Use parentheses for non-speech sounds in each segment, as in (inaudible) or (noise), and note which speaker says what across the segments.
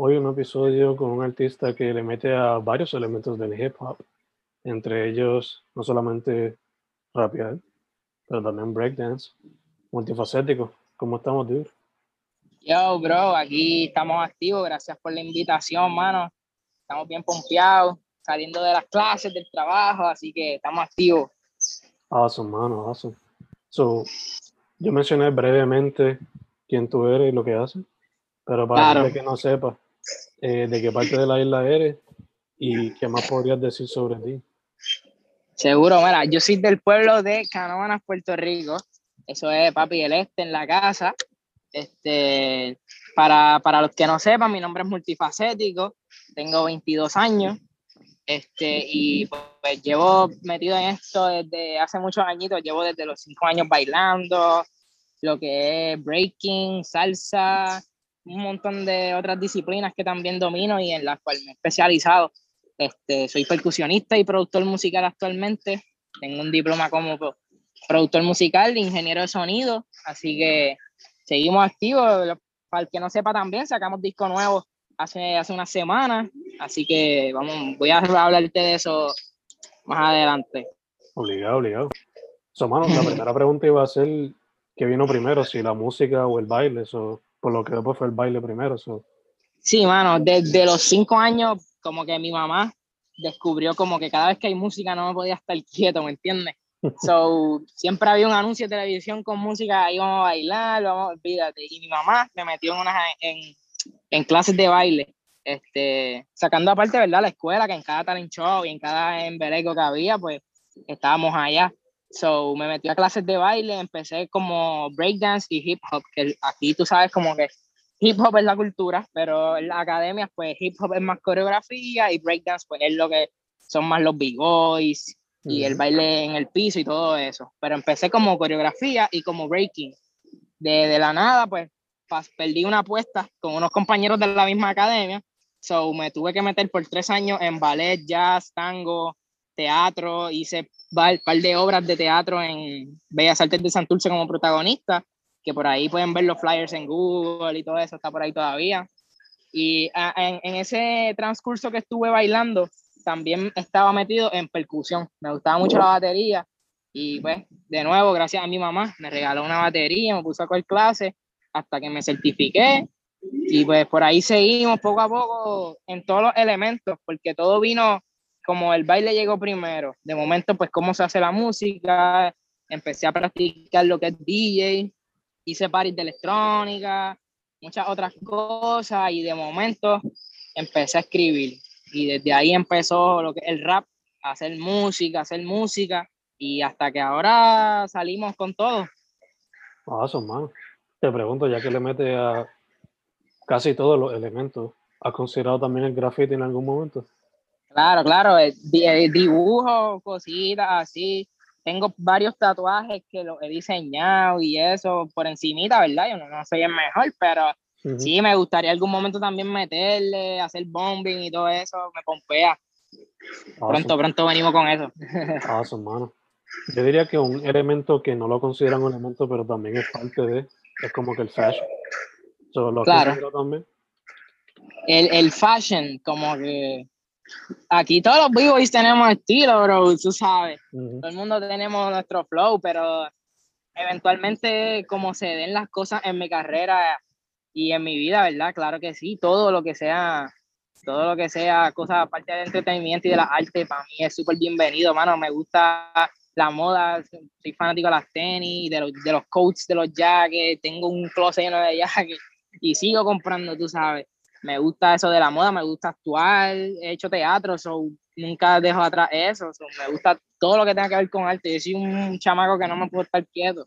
Speaker 1: Hoy un episodio con un artista que le mete a varios elementos del hip hop, entre ellos no solamente rapear, pero también breakdance, multifacético. ¿Cómo estamos, dude?
Speaker 2: Yo, bro, aquí estamos activos. Gracias por la invitación, mano. Estamos bien pompeados, saliendo de las clases, del trabajo, así que estamos activos.
Speaker 1: Awesome, mano, awesome. So, yo mencioné brevemente quién tú eres y lo que haces, pero para claro. que no sepa, eh, de qué parte de la isla eres y qué más podrías decir sobre ti.
Speaker 2: Seguro, mira, yo soy del pueblo de Canóvanas, Puerto Rico. Eso es Papi el Este en la casa. Este, para, para los que no sepan, mi nombre es multifacético, tengo 22 años. Este, y pues llevo metido en esto desde hace muchos añitos, llevo desde los 5 años bailando, lo que es breaking, salsa, un montón de otras disciplinas que también domino y en las cuales me he especializado. Este, soy percusionista y productor musical actualmente, tengo un diploma como productor musical, ingeniero de sonido, así que seguimos activos. Para el que no sepa también, sacamos disco nuevo hace, hace unas semanas, así que vamos, voy a hablarte de eso más adelante.
Speaker 1: Obligado, obligado. So, mano, la primera pregunta iba a ser, ¿qué vino primero? Si la música o el baile, eso, por lo que después fue el baile primero.
Speaker 2: Sí, mano, desde los cinco años, como que mi mamá descubrió como que cada vez que hay música no me podía estar quieto, ¿me entiendes? (laughs) So, siempre había un anuncio de televisión con música, ahí vamos a bailar, vamos, olvídate. Y mi mamá me metió en, unas, en, en clases de baile, este, sacando aparte, ¿verdad? La escuela, que en cada talent show y en cada embeleco que había, pues estábamos allá. So, me metí a clases de baile, empecé como breakdance y hip hop, que aquí tú sabes como que hip hop es la cultura, pero en las academias, pues hip hop es más coreografía y breakdance, pues es lo que son más los big boys y el baile en el piso y todo eso. Pero empecé como coreografía y como breaking. De, de la nada, pues perdí una apuesta con unos compañeros de la misma academia. So me tuve que meter por tres años en ballet, jazz, tango, teatro. Hice un par de obras de teatro en Bellas Artes de Santurce como protagonista, que por ahí pueden ver los flyers en Google y todo eso, está por ahí todavía. Y en, en ese transcurso que estuve bailando, también estaba metido en percusión. Me gustaba mucho la batería y pues de nuevo, gracias a mi mamá, me regaló una batería, me puso a coger clases hasta que me certifiqué y pues por ahí seguimos poco a poco en todos los elementos, porque todo vino como el baile llegó primero. De momento, pues cómo se hace la música, empecé a practicar lo que es DJ, hice paris de electrónica, muchas otras cosas y de momento empecé a escribir y desde ahí empezó lo que el rap, hacer música, hacer música y hasta que ahora salimos con todo.
Speaker 1: Son man. Te pregunto, ya que le mete a casi todos los elementos, ¿has considerado también el graffiti en algún momento?
Speaker 2: Claro, claro, el, dibujo, cositas así. Tengo varios tatuajes que los he diseñado y eso por encimita, ¿verdad? Yo no, no soy el mejor, pero Sí, me gustaría algún momento también meterle, hacer bombing y todo eso, me pompea. Pronto, pronto venimos con eso. (laughs)
Speaker 1: Awesome, mano. Yo diría que un elemento que no lo consideran un elemento, pero también es parte de, es como que el fashion.
Speaker 2: claro.
Speaker 1: También.
Speaker 2: El, el fashion, como que aquí todos los b tenemos estilo, bro, tú sabes. Todo el mundo tenemos nuestro flow, pero eventualmente como se den las cosas en mi carrera y en mi vida, ¿verdad? Claro que sí, todo lo que sea, todo lo que sea cosa aparte del entretenimiento y de la arte, para mí es súper bienvenido, mano. Me gusta la moda, soy fanático de las tenis, de los, de los coats, de los jackets, tengo un closet lleno de jackets y sigo comprando, tú sabes me gusta eso de la moda, me gusta actuar, he hecho teatro, so, nunca dejo atrás eso, me gusta todo lo que tenga que ver con arte, yo soy un chamaco que no me puedo estar quieto.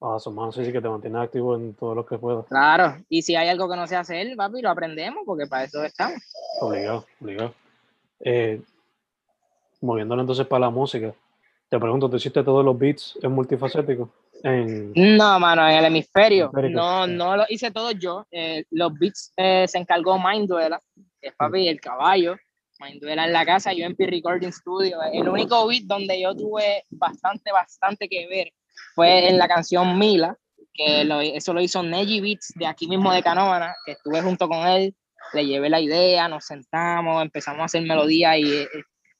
Speaker 1: Ah, su mano sí que te mantiene activo en todo lo que puedo.
Speaker 2: Claro, y si hay algo que no sé hacer, papi, lo aprendemos, porque para eso estamos.
Speaker 1: Obligado, obligado. Eh, moviéndolo entonces para la música, te pregunto, ¿tú hiciste todos los beats en multifacético?
Speaker 2: No, mano, en el hemisferio. No, no lo hice todo yo. Eh, los beats eh, se encargó Minduela, que es papi, el caballo. Minduela en la casa, yo en P Recording Studio. El único beat donde yo tuve bastante, bastante que ver fue en la canción Mila, que eso lo hizo Neji Beats de aquí mismo de Canóvana, que estuve junto con él, le llevé la idea, nos sentamos, empezamos a hacer melodía y eh,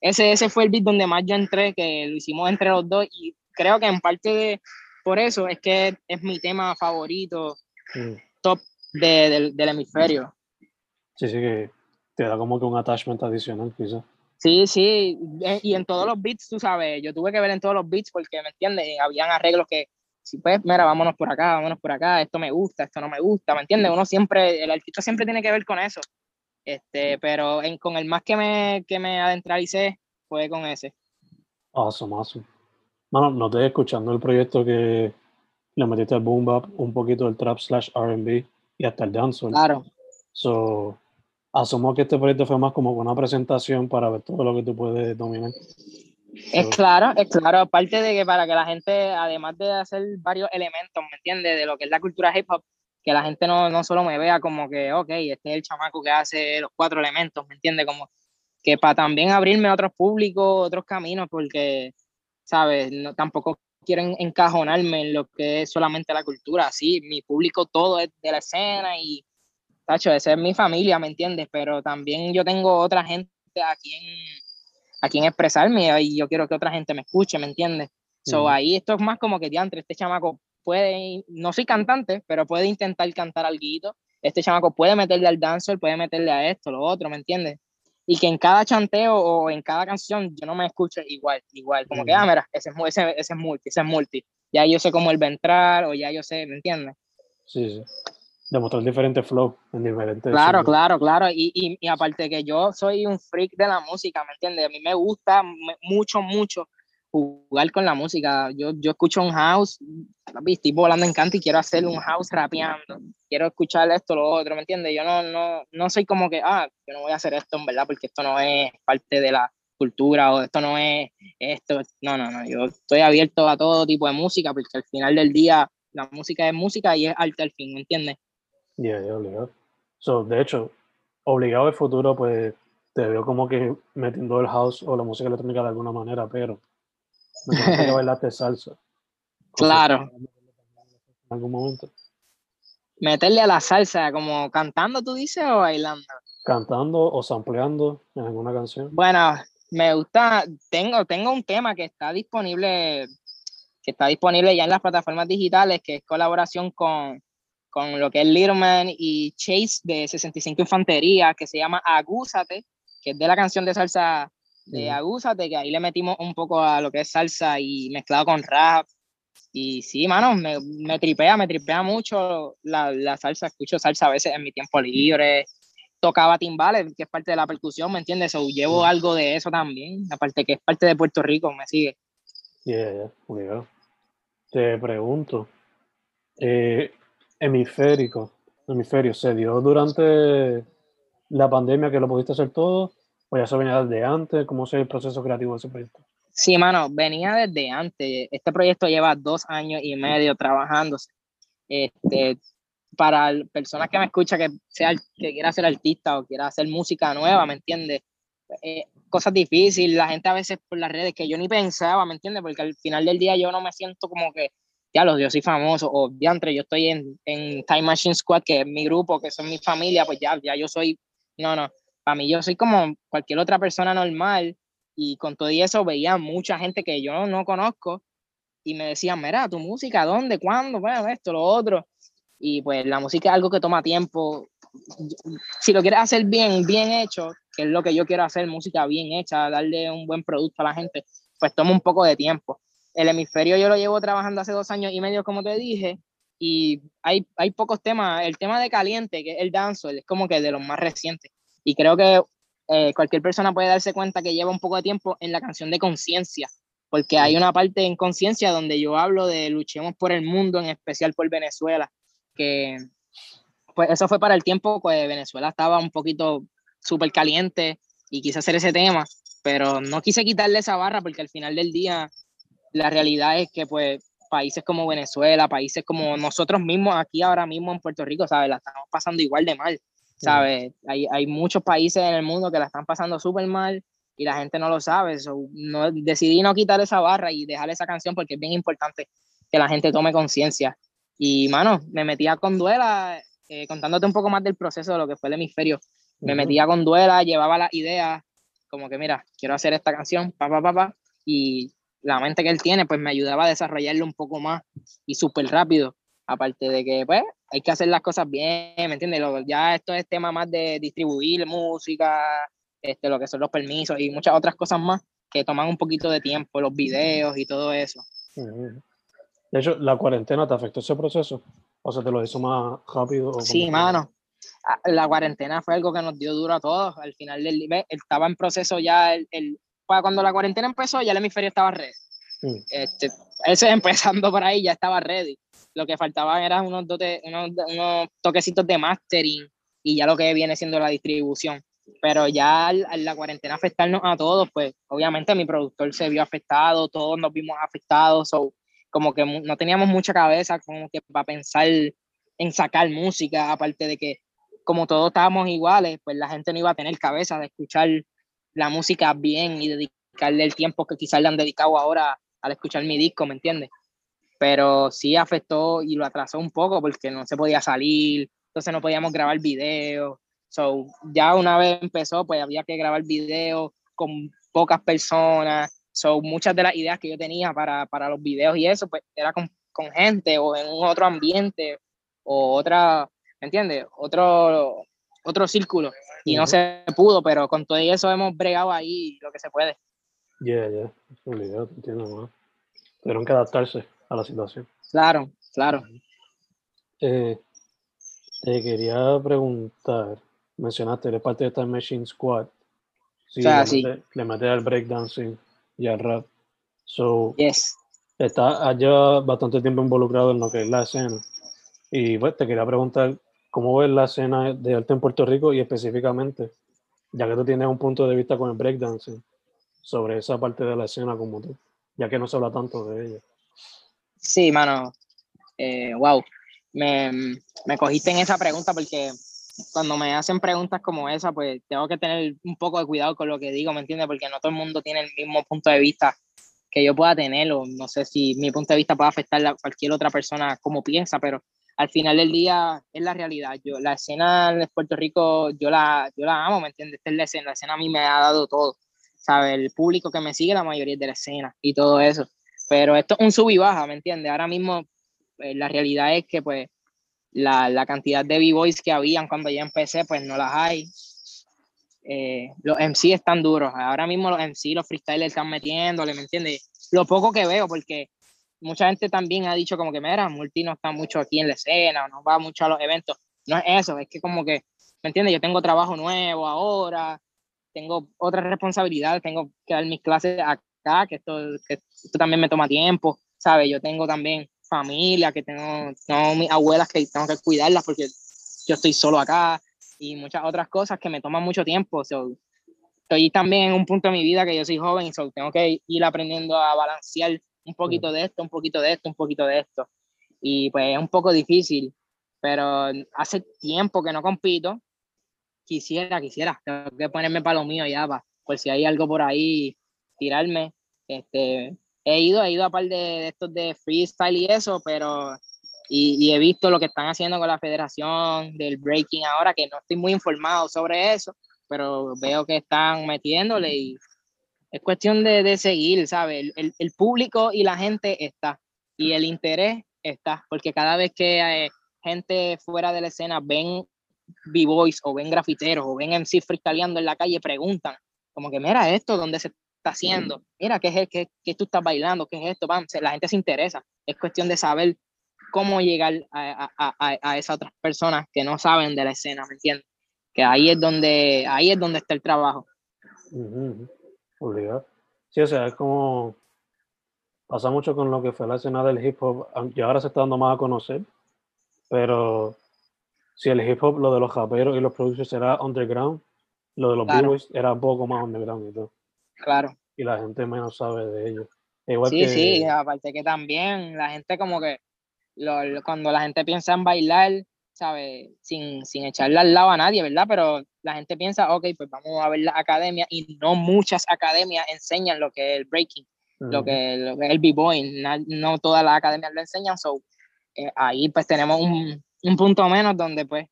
Speaker 2: ese, ese fue el beat donde más yo entré, que lo hicimos entre los dos y creo que en parte de, por eso es que es mi tema favorito, mm. top de, del, hemisferio.
Speaker 1: Sí, sí, que te da como que un attachment adicional, quizás.
Speaker 2: Sí, sí, eh, y en todos los beats, tú sabes, yo tuve que ver en todos los beats porque, ¿me entiendes? Habían arreglos que, si pues, mira, vámonos por acá, vámonos por acá, esto me gusta, esto no me gusta, ¿me entiendes? Uno siempre, el artista siempre tiene que ver con eso. Este, pero en, con el más que me, que me adentralicé fue con ese.
Speaker 1: Awesome, awesome. Bueno, noté escuchando el proyecto que le metiste al boom bap, un poquito del trap slash R&B y hasta el dancehall.
Speaker 2: Claro.
Speaker 1: So, asumo que este proyecto fue más como una presentación para ver todo lo que tú puedes dominar.
Speaker 2: Es claro, es claro, aparte de que para que la gente, además de hacer varios elementos, ¿me entiendes? De lo que es la cultura hip hop, que la gente no, no solo me vea como que, ok, este es el chamaco que hace los cuatro elementos, ¿me entiendes? Como que para también abrirme a otros públicos, otros caminos, porque ¿sabes? No, tampoco quieren encajonarme en lo que es solamente la cultura, sí, mi público todo es de la escena y, tacho, esa es mi familia, ¿me entiendes? Pero también yo tengo otra gente a quien, a quien expresarme y yo quiero que otra gente me escuche, ¿me entiendes? So, ahí esto es más como que diantre, este chamaco puede, no soy cantante, pero puede intentar cantar algo, este chamaco puede meterle al dancer, puede meterle a esto, lo otro, ¿me entiendes? Y que en cada chanteo o en cada canción yo no me escuche igual, igual, como que, ah, mira, ese, ese, ese es multi, ese es multi, ya yo sé cómo él va a entrar o ya yo sé, ¿me entiendes?
Speaker 1: Sí, sí. Demostrar diferentes flow en diferentes...
Speaker 2: Claro, claro, claro, y, y, y, aparte que yo soy un freak de la música, ¿me entiendes? A mí me gusta mucho, mucho jugar con la música. Yo, yo escucho un house, estoy volando en canto y quiero hacer un house rapeando. Quiero escuchar esto, lo otro, ¿me entiendes? Yo no, no, no soy como que, ah, yo no voy a hacer esto, en verdad, porque esto no es parte de la cultura o esto no es esto. No, no, no. Yo estoy abierto a todo tipo de música porque al final del día la música es música y es arte al fin, ¿me entiendes?
Speaker 1: Yeah, yeah, obligado. So, de hecho, obligado al futuro, pues te veo como que metiendo el house o la música electrónica de alguna manera, pero me (laughs) bailaste salsa.
Speaker 2: Claro.
Speaker 1: En algún momento.
Speaker 2: Meterle a la salsa, como cantando, tú dices, o bailando.
Speaker 1: Cantando o sampleando en alguna canción.
Speaker 2: Bueno, me gusta, tengo, tengo un tema que está disponible, que está disponible ya en las plataformas digitales, que es colaboración con, con lo que es Littleman y Chase de 65 Infantería, que se llama Agúzate, que es de la canción de salsa de Agúzate, que ahí le metimos un poco a lo que es salsa y mezclado con rap. Y sí, mano, me, me tripea, me tripea mucho la, la, salsa. Escucho salsa a veces en mi tiempo libre. Tocaba timbales, que es parte de la percusión, ¿me entiendes? O llevo algo de eso también, aparte que es parte de Puerto Rico, me sigue.
Speaker 1: Yeah, yeah, Te pregunto, eh, hemisférico, hemisferio, ¿se dio durante la pandemia que lo pudiste hacer todo? ¿O ya eso venía desde antes? ¿Cómo es el proceso creativo de ese proyecto?
Speaker 2: Sí, mano, venía desde antes. Este proyecto lleva dos años y medio trabajándose. Este, para personas que me escuchan que sea que quiera ser artista o quiera hacer música nueva, ¿me entiendes? Eh, cosas difíciles, la gente a veces por las redes que yo ni pensaba, ¿me entiendes? Porque al final del día yo no me siento como que, ya los yo soy famoso, o diantre, yo estoy en, en Time Machine Squad, que es mi grupo, que son mi familia, pues ya, ya yo soy, no, no, para mí yo soy como cualquier otra persona normal, y con todo eso veía mucha gente que yo no conozco, y me decían, mira, tu música, ¿dónde? ¿Cuándo? Bueno, esto, lo otro. Y pues la música es algo que toma tiempo. Si lo quieres hacer bien, bien hecho, que es lo que yo quiero hacer, música bien hecha, darle un buen producto a la gente, pues toma un poco de tiempo. El hemisferio yo lo llevo trabajando hace dos años y medio, como te dije, y hay, hay pocos temas. El tema de Caliente, que es el dancehall, es como que de los más recientes. Y creo que eh, cualquier persona puede darse cuenta que lleva un poco de tiempo en la canción de Conciencia, porque hay una parte en conciencia donde yo hablo de luchemos por el mundo, en especial por Venezuela, que pues eso fue para el tiempo que Venezuela estaba un poquito súper caliente y quise hacer ese tema, pero no quise quitarle esa barra porque al final del día la realidad es que pues países como Venezuela, países como nosotros mismos aquí ahora mismo en Puerto Rico, ¿sabes? La estamos pasando igual de mal, ¿sabes? Hay, hay muchos países en el mundo que la están pasando súper mal y la gente no lo sabe. no, decidí no quitar esa barra y dejar esa canción porque es bien importante que la gente tome conciencia. Y, mano, me metía con duela, eh, contándote un poco más del proceso de lo que fue el hemisferio. Me metía con duela, llevaba las ideas, como que, mira, quiero hacer esta canción, pa, pa, pa, pa, y la mente que él tiene, pues me ayudaba a desarrollarlo un poco más y súper rápido. Aparte de que, pues, hay que hacer las cosas bien, ¿me entiendes? ya esto es tema más de distribuir música, este, lo que son los permisos y muchas otras cosas más que toman un poquito de tiempo, los videos y todo eso.
Speaker 1: De hecho, ¿la cuarentena te afectó ese proceso? ¿O sea, te lo hizo más rápido?
Speaker 2: sí, mano. Ah, la cuarentena fue algo que nos dio duro a todos. Al final del estaba en proceso ya, el, el, cuando la cuarentena empezó, ya el hemisferio estaba ready. Mm. Este, ese empezando por ahí ya estaba ready. Lo que faltaba eran unos, unos, unos toquecitos de mastering y ya lo que viene siendo la distribución pero ya la cuarentena afectarnos a todos, pues obviamente mi productor se vio afectado, todos nos vimos afectados, o como que no teníamos mucha cabeza como que para pensar en sacar música, aparte de que como todos estábamos iguales, pues la gente no iba a tener cabeza de escuchar la música bien y dedicarle el tiempo que quizás le han dedicado ahora al escuchar mi disco, ¿me entiendes? Pero sí afectó y lo atrasó un poco porque no se podía salir, entonces no podíamos grabar videos, So, ya una vez empezó, pues había que grabar videos con pocas personas. So, muchas de las ideas que yo tenía para, para los videos y eso, pues era con, con, gente o en un otro ambiente o otra, ¿me entiendes? Otro, otro círculo. Y no se pudo, pero con todo eso hemos bregado ahí lo que se puede.
Speaker 1: Yeah, yeah, entiendo más. Tuvieron que adaptarse a la situación.
Speaker 2: Claro, claro.
Speaker 1: Eh, te quería preguntar, mencionaste, eres parte de esta Machine Squad.
Speaker 2: Sí, sí.
Speaker 1: le metes al breakdancing y al rap. So,
Speaker 2: yes.
Speaker 1: Está allá bastante tiempo involucrado en lo que es la escena. Y pues te quería preguntar, ¿cómo ves la escena de arte en Puerto Rico y específicamente, ya que tú tienes un punto de vista con el breakdancing, sobre esa parte de la escena como tú, ya que no se habla tanto de ella?
Speaker 2: Sí, mano. Eh, wow. Me, me cogiste en esa pregunta porque cuando me hacen preguntas como esa, pues tengo que tener un poco de cuidado con lo que digo, ¿me entiendes? Porque no todo el mundo tiene el mismo punto de vista que yo pueda tener, o no sé si mi punto de vista puede afectar a cualquier otra persona como piensa, pero al final del día es la realidad. Yo, la escena de Puerto Rico, yo la, yo la amo, ¿me entiendes? Esta es la escena, la escena a mí me ha dado todo, ¿sabes? El público que me sigue, la mayoría de la escena y todo eso. Pero esto es un sub y baja, ¿me entiendes? Ahora mismo eh, la realidad es que pues la, la cantidad de b-boys que habían cuando ya empecé, pues no las hay. Eh, los MC están duros. Ahora mismo los MC, los freestylers están metiéndole, ¿me entiendes? Lo poco que veo, porque mucha gente también ha dicho como que, mira, Multi no está mucho aquí en la escena, no va mucho a los eventos. No es eso, es que como que, ¿me entiendes? Yo tengo trabajo nuevo ahora, tengo otras responsabilidades, tengo que dar mis clases acá, que esto, que esto también me toma tiempo, ¿sabes? Yo tengo también familia, que tengo, tengo mis abuelas que tengo que cuidarlas porque yo estoy solo acá y muchas otras cosas que me toman mucho tiempo. estoy también en un punto de mi vida que yo soy joven y tengo que ir aprendiendo a balancear un poquito de esto, un poquito de esto, un poquito de esto. Y pues es un poco difícil, pero hace tiempo que no compito. Quisiera, quisiera, tengo que ponerme para lo mío ya, para, por si hay algo por ahí, tirarme. Este, he ido, he ido a par de, estos de freestyle y eso, pero y, he visto lo que están haciendo con la federación del breaking ahora, que no estoy muy informado sobre eso, pero veo que están metiéndole y es cuestión de, de seguir, ¿sabes? El, el, público y la gente está, y el interés está, porque cada vez que hay gente fuera de la escena ven b-boys o ven grafiteros o ven MC freestyleando en la calle, preguntan, como que mira esto, ¿dónde se está haciendo? Mira, ¿qué es qué, qué tú estás bailando? ¿Qué es esto? la gente se interesa, es cuestión de saber cómo llegar a, a, a, esas otras personas que no saben de la escena, ¿me entiendes? Que ahí es donde, ahí es donde está el trabajo.
Speaker 1: Obligado. Sí, o sea, es como pasa mucho con lo que fue la escena del hip hop, y ahora se está dando más a conocer, pero si el hip hop, lo de los raperos y los producers era underground, lo de los claro. era un poco más underground y todo.
Speaker 2: Claro.
Speaker 1: Y la gente menos sabe de ellos.
Speaker 2: sí, sí, aparte que también la gente como que cuando la gente piensa en bailar, ¿sabes? Sin, sin echarle al lado a nadie, ¿verdad? Pero la gente piensa, ok, pues vamos a ver la academia y no muchas academias enseñan lo que es el breaking, lo, que, lo que es el b-boy, no, todas las academias lo enseñan, so eh, ahí pues tenemos un, un, punto menos donde pues,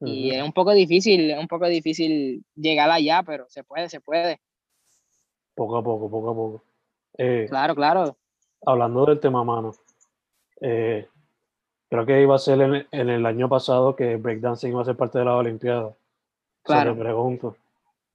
Speaker 2: y es un poco difícil, es un poco difícil llegar allá, pero se puede, se puede.
Speaker 1: Poco a poco, poco a poco.
Speaker 2: Eh, claro, claro.
Speaker 1: Hablando del tema mano, eh, Creo que iba a ser en, el año pasado que breakdancing iba a ser parte de la Olimpiada. Claro. O pregunto,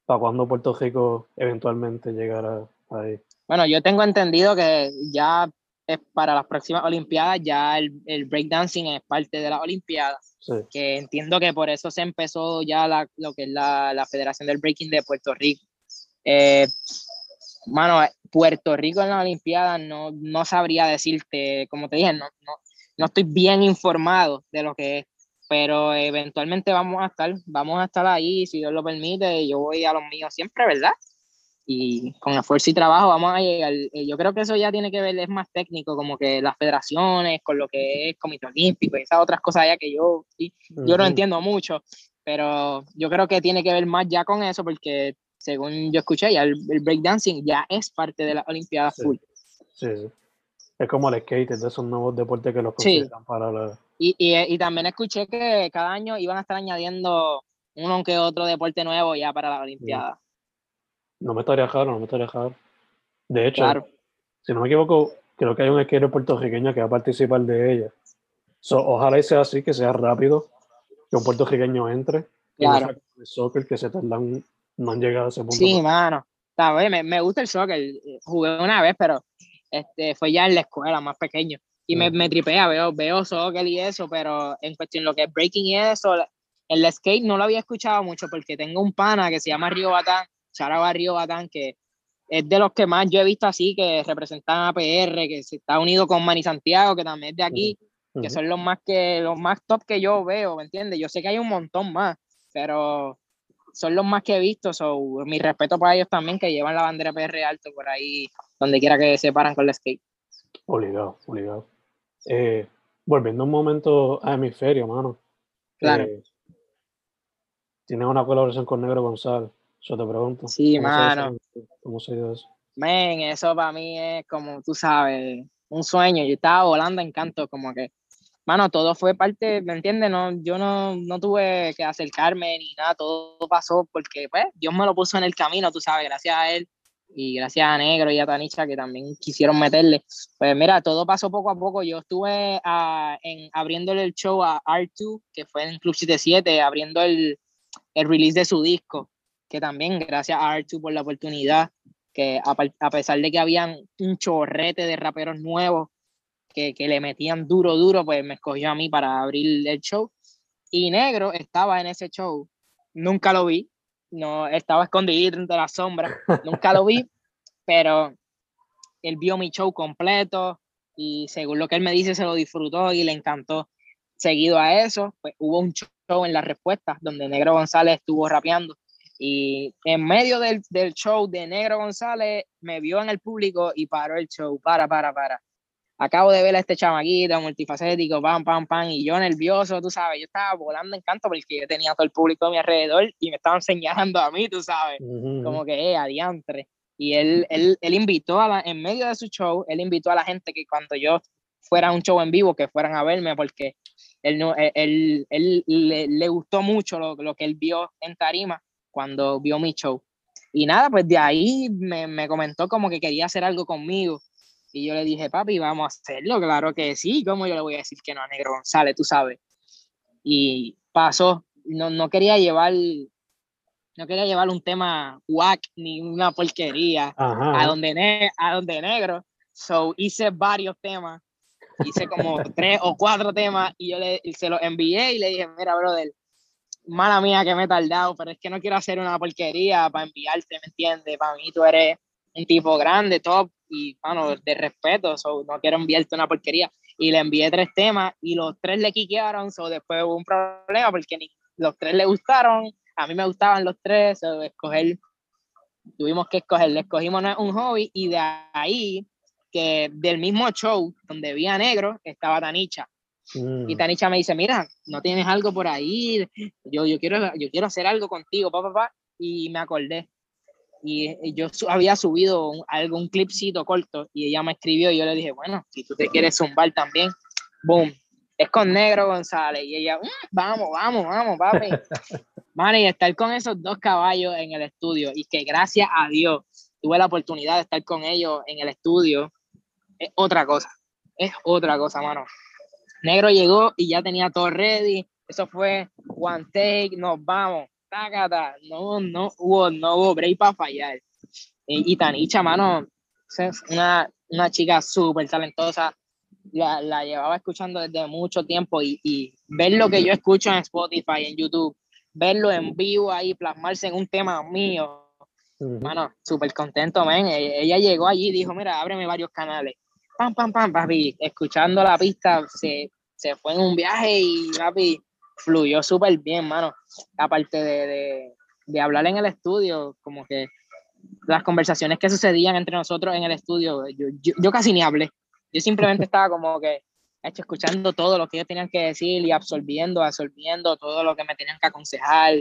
Speaker 1: ¿para cuándo Puerto Rico eventualmente llegará ahí?
Speaker 2: Bueno, yo tengo entendido que ya es para las próximas Olimpiadas, ya el, el breakdancing es parte de las Olimpiadas. Sí. Que entiendo que por eso se empezó ya la, lo que es la, la Federación del Breaking de Puerto Rico. Eh, mano, Puerto Rico en las Olimpiadas no, no sabría decirte, como te dije, no, no, no estoy bien informado de lo que es, pero eventualmente vamos a estar, vamos a estar ahí, si Dios lo permite, yo voy a los míos siempre, ¿verdad? Y con esfuerzo y trabajo vamos a llegar. Eh, yo creo que eso ya tiene que ver, es más técnico, como que las federaciones, con lo que es Comité Olímpico y esas otras cosas ya que yo, yo no entiendo mucho, pero yo creo que tiene que ver más ya con eso, porque según yo escuché, ya el, breakdancing ya es parte de las Olimpiadas full.
Speaker 1: Sí, sí. Es como el skate, de esos nuevos deportes que los consideran para la...
Speaker 2: Y, y, y, también escuché que cada año iban a estar añadiendo uno que otro deporte nuevo ya para la Olimpiada.
Speaker 1: No me estaría raro, no me estaría raro. De hecho, si no me equivoco, creo que hay un skater puertorriqueño que va a participar de ella. ojalá y sea así, que sea rápido, que un puertorriqueño entre.
Speaker 2: Claro.
Speaker 1: El soccer que se tardan, no han llegado a ese punto.
Speaker 2: Sí, mano. Me, me gusta el soccer. Jugué una vez, pero este, fue ya en la escuela, más pequeño. Y me, me tripea, veo, veo soccer y eso, pero en cuestión lo que es breaking y eso, el skate no lo había escuchado mucho porque tengo un pana que se llama Río Batán, Charaba Río Batán, que es de los que más yo he visto así, que representan a PR, que se está unido con Manny Santiago, que también es de aquí, que son los más, que, los más top que yo veo, ¿me entiendes? Yo sé que hay un montón más, pero son los más que he visto, so, mi respeto para ellos también, que llevan la bandera PR alto por ahí donde quiera que se paran con el skate.
Speaker 1: Obligado, obligado. Eh, volviendo un momento a hemisferio, mano.
Speaker 2: Claro. Eh,
Speaker 1: Tienes una colaboración con Negro González, yo te pregunto.
Speaker 2: Sí, mano.
Speaker 1: ¿Cómo se dio eso?
Speaker 2: Men, eso para mí es como, tú sabes, un sueño. Yo estaba volando en canto, como que, mano, todo fue parte, ¿me entiendes? No, yo no, no tuve que acercarme ni nada, todo pasó porque, pues, Dios me lo puso en el camino, tú sabes, gracias a él y gracias a Negro y a Tanicha que también quisieron meterle. Pues mira, todo pasó poco a poco. Yo estuve uh, en, abriéndole el show a R2, que fue en Club 77, abriendo el, el release de su disco, que también gracias a R2 por la oportunidad, que a, a, pesar de que habían un chorrete de raperos nuevos que, que le metían duro, duro, pues me escogió a mí para abrir el show. Y Negro estaba en ese show. Nunca lo vi, no estaba escondido entre las sombras, nunca lo vi, (laughs) pero él vio mi show completo y según lo que él me dice se lo disfrutó y le encantó. Seguido a eso, pues hubo un show en las respuestas donde Negro González estuvo rapeando y en medio del, del show de Negro González me vio en el público y paró el show, para, para, para. Acabo de ver a este chamaquito multifacético, pam, pam, pam, y yo nervioso, tú sabes, yo estaba volando en canto porque yo tenía todo el público a mi alrededor y me estaban (laughs) señalando a mí, tú sabes, como que, eh, adiantre. Y él, él, él invitó a la, en medio de su show, él invitó a la gente que cuando yo fuera a un show en vivo, que fueran a verme, porque él, no, él, él, le, le, gustó mucho lo, lo, que él vio en Tarima cuando vio mi show. Y nada, pues de ahí me, me comentó como que quería hacer algo conmigo y yo le dije, papi, vamos a hacerlo, claro que sí, ¿cómo yo le voy a decir que no a Negro González, tú sabes? Y pasó, no, no quería llevar, no quería llevar un tema whack ni una porquería a donde, a donde negro, so hice varios temas, hice como (laughs) tres o cuatro temas y yo le, se los envié y le dije, mira, brother, mala mía que me he tardado, pero es que no quiero hacer una porquería para enviarte, ¿me entiendes? Para mí tú eres un tipo grande, top, y, bueno, de respeto, so, no quiero enviarte una porquería. Y le envié tres temas y los tres le quiquearon, so, después hubo un problema porque ni, los tres le gustaron, a mí me gustaban los tres, so, escoger, tuvimos que escoger, le escogimos un hobby y de ahí, que del mismo show donde vi a Negro, estaba Tanicha. Y mm. Tanicha me dice, mira, no tienes algo por ahí, yo, yo, quiero, yo quiero hacer algo contigo, papá, papá. Y me acordé, y yo había subido algún clipcito corto y ella me escribió y yo le dije, bueno, si tú te quieres zumbar también, boom, es con Negro González. Y ella, mm, vamos, vamos, vamos, papi. (laughs) Man, y estar con esos dos caballos en el estudio y que gracias a Dios tuve la oportunidad de estar con ellos en el estudio, es otra cosa, es otra cosa, mano. Negro llegó y ya tenía todo ready, eso fue one take, nos vamos no, no hubo, no hubo break para fallar. Y, Tanicha, mano, es una, una chica súper talentosa, la, la, llevaba escuchando desde mucho tiempo y, y, ver lo que yo escucho en Spotify, en YouTube, verlo en vivo ahí, plasmarse en un tema mío, mano, súper contento, man. E, ella llegó allí y dijo, mira, ábreme varios canales. Pam, pam, pam, papi, escuchando la pista, se, se fue en un viaje y, papi, fluyó súper bien, mano. Aparte de, de, de, hablar en el estudio, como que las conversaciones que sucedían entre nosotros en el estudio, yo, yo, casi ni hablé. Yo simplemente estaba como que hecho, escuchando todo lo que ellos tenían que decir y absorbiendo, absorbiendo todo lo que me tenían que aconsejar.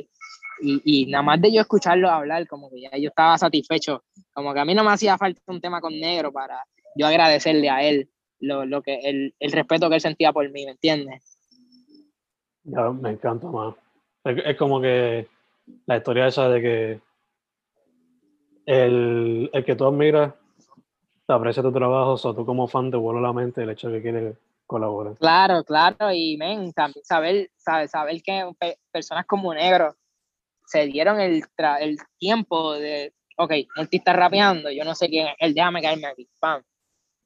Speaker 2: Y, y, nada más de yo escucharlo hablar, como que ya yo estaba satisfecho. Como que a mí no me hacía falta un tema con negro para yo agradecerle a él lo, lo que, el, el respeto que él sentía por mí, ¿me entiendes?
Speaker 1: Ya, me encanta más. Es, como que la historia esa de que el, el que tú admiras te aprecia tu trabajo, o tú como fan te vuelve la mente el hecho de que quieres colaborar.
Speaker 2: Claro, claro, y men, también saber, saber, saber que personas como Negro se dieron el, el tiempo de, ok, él está rapeando, yo no sé quién es, él déjame caerme aquí, pam.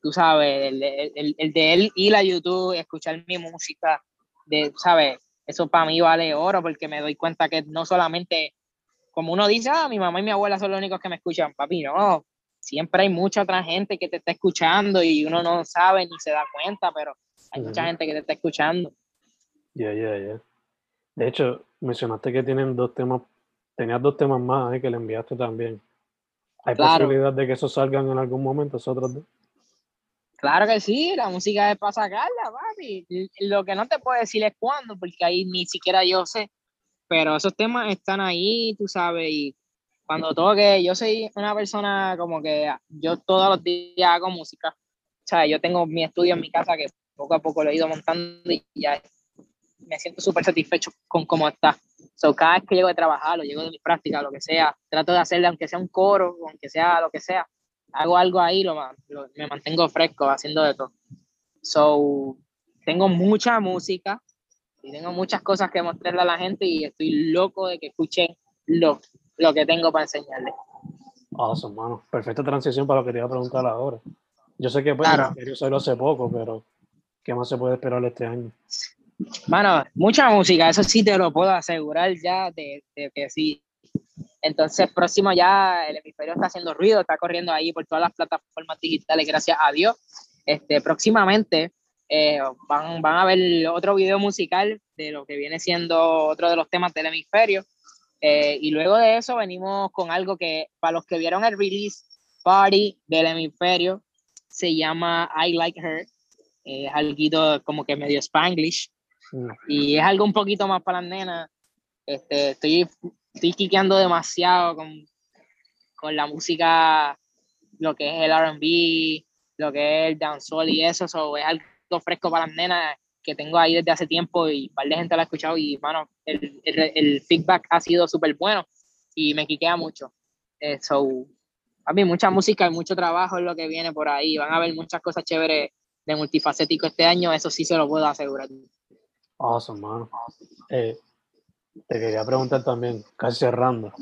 Speaker 2: Tú sabes, el, el, el de él ir a YouTube, escuchar mi música, de, ¿sabes? Eso para mí vale oro porque me doy cuenta que no solamente, como uno dice, ah, mi mamá y mi abuela son los únicos que me escuchan, papi, no, siempre hay mucha otra gente que te está escuchando y uno no sabe ni se da cuenta, pero hay mucha gente que te está escuchando.
Speaker 1: Ya, ya, ya. De hecho, mencionaste que tienen dos temas, tenías dos temas más eh, que le enviaste también. ¿Hay posibilidad de que esos salgan en algún momento, esos otros dos?
Speaker 2: Claro que sí, la música es para sacarla, papi. Lo que no te puedo decir es cuándo, porque ahí ni siquiera yo sé. Pero esos temas están ahí, tú sabes, y cuando toque, yo soy una persona como que yo todos los días hago música. O yo tengo mi estudio en mi casa que poco a poco lo he ido montando y ya me siento súper satisfecho con cómo está. So, cada vez que llego de trabajar o llego de mi práctica, lo que sea, trato de hacerle, aunque sea un coro, aunque sea lo que sea, hago algo ahí, lo, me mantengo fresco haciendo de todo. So, tengo mucha música y tengo muchas cosas que mostrarle a la gente y estoy loco de que escuchen lo, lo que tengo para enseñarles.
Speaker 1: Awesome, mano. Perfecta transición para lo que te iba a preguntar ahora. Yo sé que pues, claro. yo solo hace poco, pero ¿qué más se puede esperar este año?
Speaker 2: Mano, mucha música, eso sí te lo puedo asegurar ya de, de que sí. Entonces, próximo ya el hemisferio está haciendo ruido, está corriendo ahí por todas las plataformas digitales, gracias a Dios. Este, próximamente eh, van, van a ver otro video musical de lo que viene siendo otro de los temas del hemisferio. Eh, y luego de eso venimos con algo que para los que vieron el release party del hemisferio se llama I Like Her. es algo como que medio spanglish. Y es algo un poquito más para las nenas. Este, estoy, estoy quiqueando demasiado con, con la música, lo que es el RB, lo que es el dancehall y eso. So, es algo fresco para las nenas que tengo ahí desde hace tiempo y un par de gente lo ha escuchado y, mano, el, el, el feedback ha sido súper bueno y me quiquea mucho. Eh, so, a mí mucha música y mucho trabajo es lo que viene por ahí. Van a haber muchas cosas chéveres de multifacético este año, eso sí se lo puedo asegurar.
Speaker 1: Awesome, mano. Eh, te quería preguntar también, casi cerrando,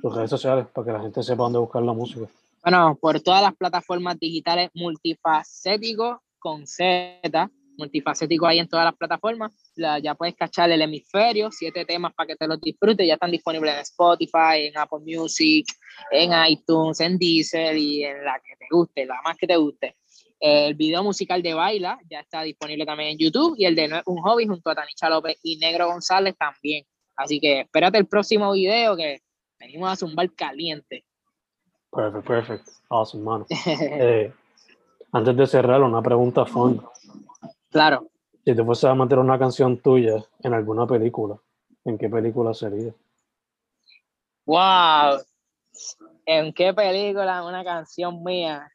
Speaker 1: tus redes sociales para que la gente sepa dónde buscar la música.
Speaker 2: Bueno, por todas las plataformas digitales multifacético con Z, multifacético ahí en todas las plataformas. La- ya puedes cachar el hemisferio, siete temas para que te los disfrutes. Ya están disponibles en Spotify, en Apple Music, en iTunes, en Deezer y en la que te guste, la más que te guste. El video musical de Baila ya está disponible también en YouTube y el de No es un hobby junto a Tanicha López y Negro González también. Así que espérate el próximo video que venimos a zumbar caliente.
Speaker 1: Perfect, perfect. Awesome, mano. (laughs) Eh, antes de cerrar, una pregunta fun.
Speaker 2: claro.
Speaker 1: Si te fuese a meter una canción tuya en alguna película, ¿en qué película sería?
Speaker 2: Wow. ¿En qué película una canción mía?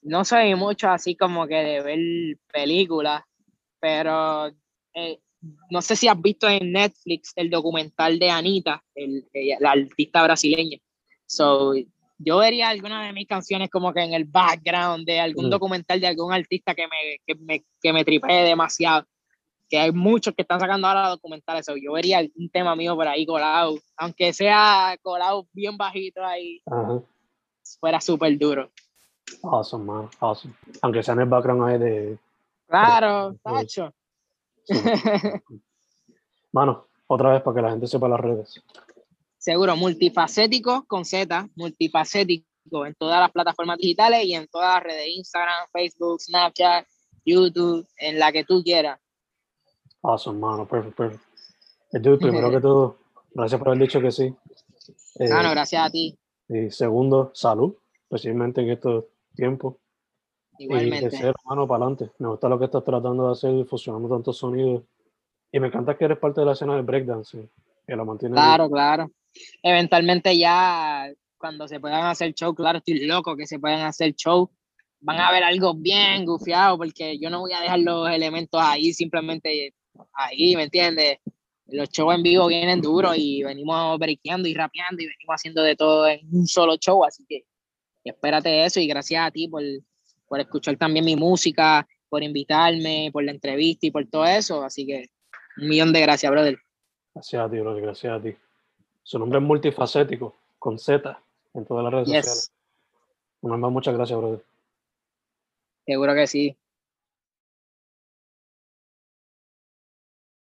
Speaker 2: No soy mucho así como que de ver películas, pero eh, no sé si has visto en Netflix el documental de Anita, el- ella- la artista brasileña. So, yo vería alguna de mis canciones como que en el background de algún
Speaker 1: Mm.
Speaker 2: documental de algún artista que me, que me, que me tripee demasiado. Que hay muchos que están sacando ahora documentales. so, yo vería algún tema mío por ahí colado, aunque sea colado bien bajito ahí,
Speaker 1: Ajá.
Speaker 2: fuera súper duro.
Speaker 1: Awesome, man. Awesome. Aunque sea en el background ahí de.
Speaker 2: Claro. Tacho.
Speaker 1: Mano, otra vez para que la gente sepa las redes.
Speaker 2: Seguro, multifacético con Z, multifacético en todas las plataformas digitales y en todas las redes, Instagram, Facebook, Snapchat, YouTube, en la que tú quieras.
Speaker 1: Awesome, mano. Perfect, perfect. Eh, dude, primero que todo, gracias por haber dicho que sí. Eh,
Speaker 2: Ah, no, gracias a ti,
Speaker 1: y segundo, salud, especialmente en estos tiempos. Y
Speaker 2: igualmente.
Speaker 1: tercero, mano, para adelante. Me gusta lo que estás tratando de hacer, fusionando tantos sonidos. Y me encanta que eres parte de la escena del breakdance, que lo mantiene.
Speaker 2: Claro, claro. Eventualmente ya, cuando se puedan hacer show, claro, estoy loco que se puedan hacer show. Van a ver algo bien gufiado, porque yo no voy a dejar los elementos ahí, simplemente ahí, ¿me entiendes? Los shows en vivo vienen duros y venimos breakeando y rapeando y venimos haciendo de todo en un solo show, así que espérate eso y gracias a ti por, por escuchar también mi música, por invitarme, por la entrevista y por todo eso, así que un millón de gracias, brother.
Speaker 1: Gracias a ti, brother, gracias a ti. Su nombre es multifacético, con Z, en todas las redes sociales.
Speaker 2: Yes,
Speaker 1: vez más, muchas gracias, brother.
Speaker 2: seguro que sí.